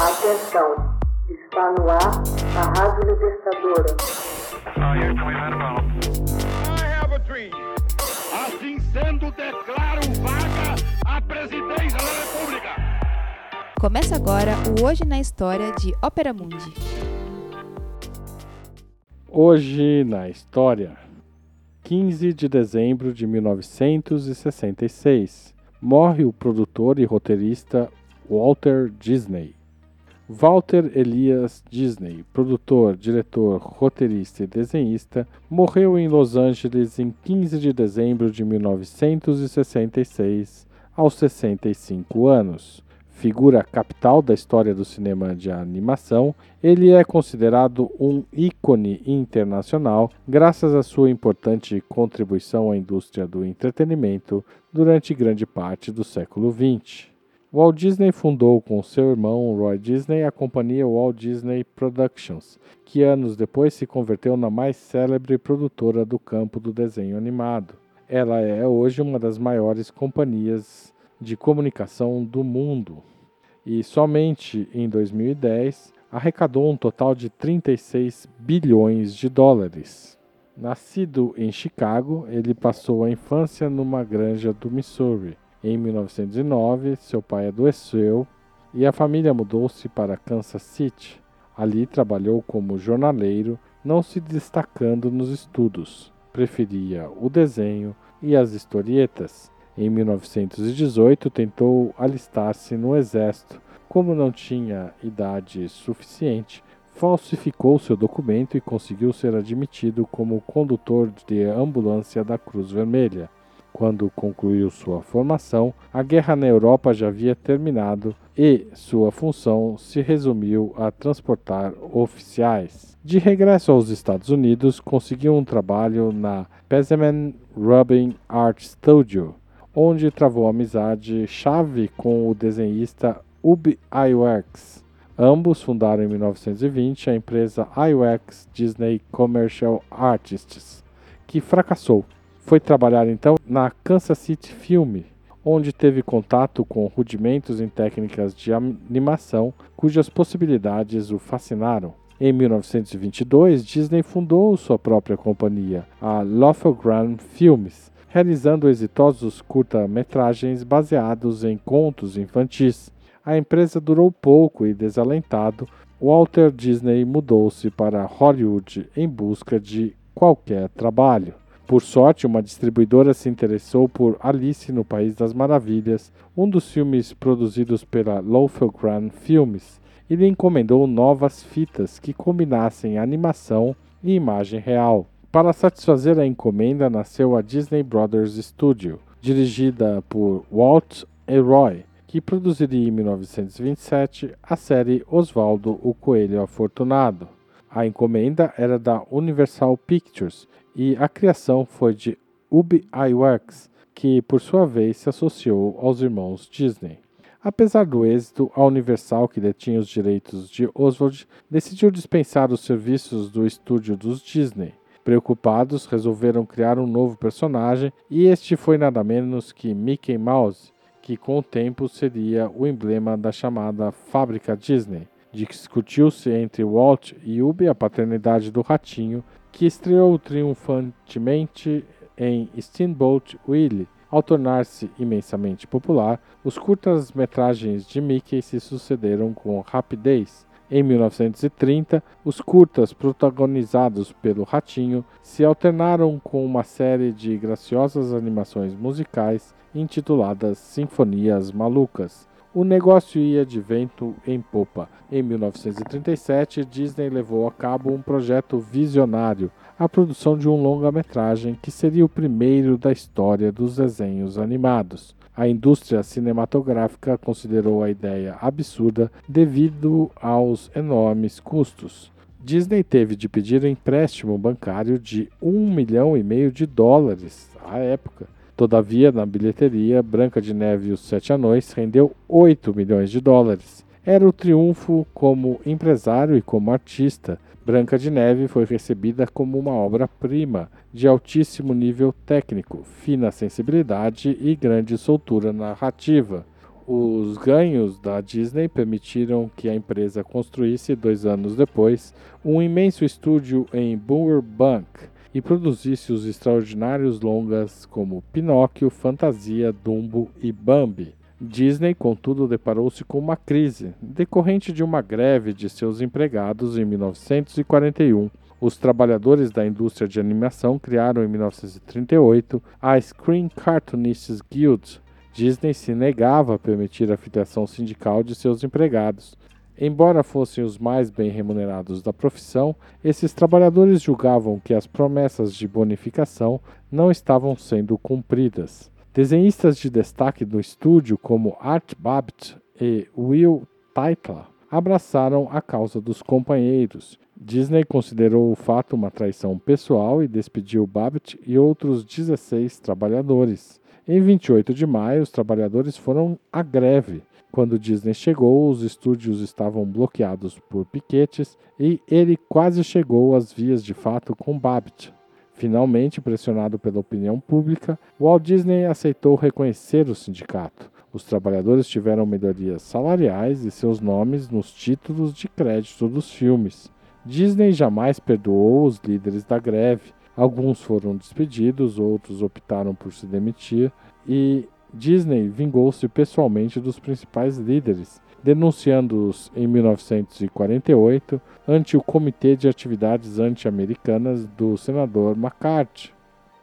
Atenção, está no ar a Rádio Libertadora. Assim sendo, declaro vaga a presidência da República. Começa agora o Hoje na História de Ópera Mundi. Hoje na História, 15 de dezembro de 1966, morre o produtor e roteirista Walter Disney. Walter Elias Disney, produtor, diretor, roteirista e desenhista, morreu em Los Angeles em 15 de dezembro de 1966, aos 65 anos. Figura capital da história do cinema de animação, ele é considerado um ícone internacional graças à sua importante contribuição à indústria do entretenimento durante grande parte do século XX. Walt Disney fundou com seu irmão Roy Disney a companhia Walt Disney Productions, que anos depois se converteu na mais célebre produtora do campo do desenho animado. Ela é hoje uma das maiores companhias de comunicação do mundo e somente em 2010 arrecadou um total de 36 bilhões de dólares. Nascido em Chicago, ele passou a infância numa granja do Missouri em 1909, seu pai adoeceu e a família mudou-se para Kansas City. Ali trabalhou como jornaleiro, não se destacando nos estudos. Preferia o desenho e as historietas. Em 1918, tentou alistar-se no exército. Como não tinha idade suficiente, falsificou seu documento e conseguiu ser admitido como condutor de ambulância da Cruz Vermelha. Quando concluiu sua formação, a guerra na Europa já havia terminado e sua função se resumiu a transportar oficiais. De regresso aos Estados Unidos, conseguiu um trabalho na Pesman Rubbing Art Studio, onde travou amizade chave com o desenhista Ub Iwerks. Ambos fundaram em 1920 a empresa Iwerks Disney Commercial Artists, que fracassou foi trabalhar então na Kansas City Film, onde teve contato com rudimentos em técnicas de animação cujas possibilidades o fascinaram. Em 1922, Disney fundou sua própria companhia, a Lofogram Films, realizando exitosos curta-metragens baseados em contos infantis. A empresa durou pouco e, desalentado, Walter Disney mudou-se para Hollywood em busca de qualquer trabalho. Por sorte, uma distribuidora se interessou por Alice no País das Maravilhas, um dos filmes produzidos pela Lothogran Filmes, e lhe encomendou novas fitas que combinassem animação e imagem real. Para satisfazer a encomenda, nasceu a Disney Brothers Studio, dirigida por Walt e Roy, que produziria em 1927 a série Osvaldo o Coelho Afortunado. A encomenda era da Universal Pictures e a criação foi de Ub Iwerks, que por sua vez se associou aos irmãos Disney. Apesar do êxito, a Universal, que detinha os direitos de Oswald, decidiu dispensar os serviços do estúdio dos Disney. Preocupados, resolveram criar um novo personagem e este foi nada menos que Mickey Mouse, que com o tempo seria o emblema da chamada Fábrica Disney. Discutiu-se entre Walt e Ub a paternidade do ratinho que estreou triunfantemente em Steamboat Willie. Ao tornar-se imensamente popular, os curtas-metragens de Mickey se sucederam com rapidez. Em 1930, os curtas protagonizados pelo Ratinho se alternaram com uma série de graciosas animações musicais intituladas Sinfonias Malucas. O negócio ia de vento em popa. Em 1937, Disney levou a cabo um projeto visionário, a produção de um longa-metragem que seria o primeiro da história dos desenhos animados. A indústria cinematográfica considerou a ideia absurda devido aos enormes custos. Disney teve de pedir empréstimo bancário de um milhão e meio de dólares à época Todavia, na bilheteria, Branca de Neve e os Sete Anões rendeu 8 milhões de dólares. Era o triunfo como empresário e como artista. Branca de Neve foi recebida como uma obra-prima de altíssimo nível técnico, fina sensibilidade e grande soltura narrativa. Os ganhos da Disney permitiram que a empresa construísse, dois anos depois, um imenso estúdio em Burbank e produzisse os extraordinários longas como Pinóquio, Fantasia, Dumbo e Bambi. Disney, contudo, deparou-se com uma crise decorrente de uma greve de seus empregados em 1941. Os trabalhadores da indústria de animação criaram em 1938 a Screen Cartoonists Guild, Disney se negava a permitir a filiação sindical de seus empregados. Embora fossem os mais bem remunerados da profissão, esses trabalhadores julgavam que as promessas de bonificação não estavam sendo cumpridas. Desenhistas de destaque do estúdio, como Art Babbitt e Will Tytla, abraçaram a causa dos companheiros. Disney considerou o fato uma traição pessoal e despediu Babbitt e outros 16 trabalhadores. Em 28 de maio, os trabalhadores foram à greve. Quando Disney chegou, os estúdios estavam bloqueados por piquetes e ele quase chegou às vias de fato com Babbitt. Finalmente, pressionado pela opinião pública, Walt Disney aceitou reconhecer o sindicato. Os trabalhadores tiveram melhorias salariais e seus nomes nos títulos de crédito dos filmes. Disney jamais perdoou os líderes da greve Alguns foram despedidos, outros optaram por se demitir e Disney vingou-se pessoalmente dos principais líderes, denunciando-os em 1948 ante o Comitê de Atividades Anti-Americanas do senador McCarthy.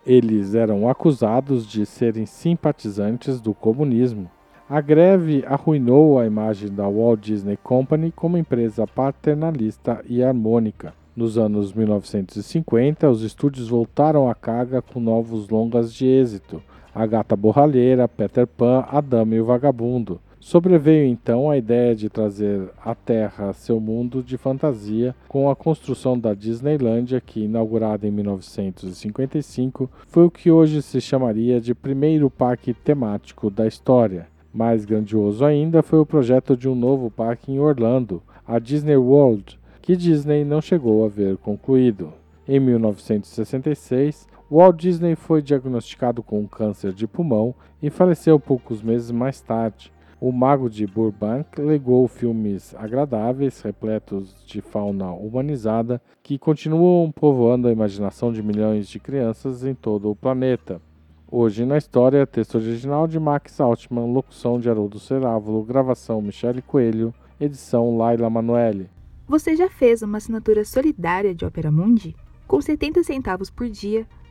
Eles eram acusados de serem simpatizantes do comunismo. A greve arruinou a imagem da Walt Disney Company como empresa paternalista e harmônica. Nos anos 1950, os estúdios voltaram à carga com novos longas de êxito: A Gata Borralheira, Peter Pan, A Dama e o Vagabundo. Sobreveio então a ideia de trazer à Terra seu mundo de fantasia com a construção da Disneylandia, que, inaugurada em 1955, foi o que hoje se chamaria de primeiro parque temático da história. Mais grandioso ainda foi o projeto de um novo parque em Orlando, a Disney World, que Disney não chegou a ver concluído. Em 1966, Walt Disney foi diagnosticado com câncer de pulmão e faleceu poucos meses mais tarde. O Mago de Burbank legou filmes agradáveis, repletos de fauna humanizada, que continuam povoando a imaginação de milhões de crianças em todo o planeta. Hoje na história, texto original de Max Altman, locução de Haroldo Cerávulo, gravação Michele Coelho, edição Laila Manoeli. Você já fez uma assinatura solidária de Opera Mundi? Com 70 centavos por dia,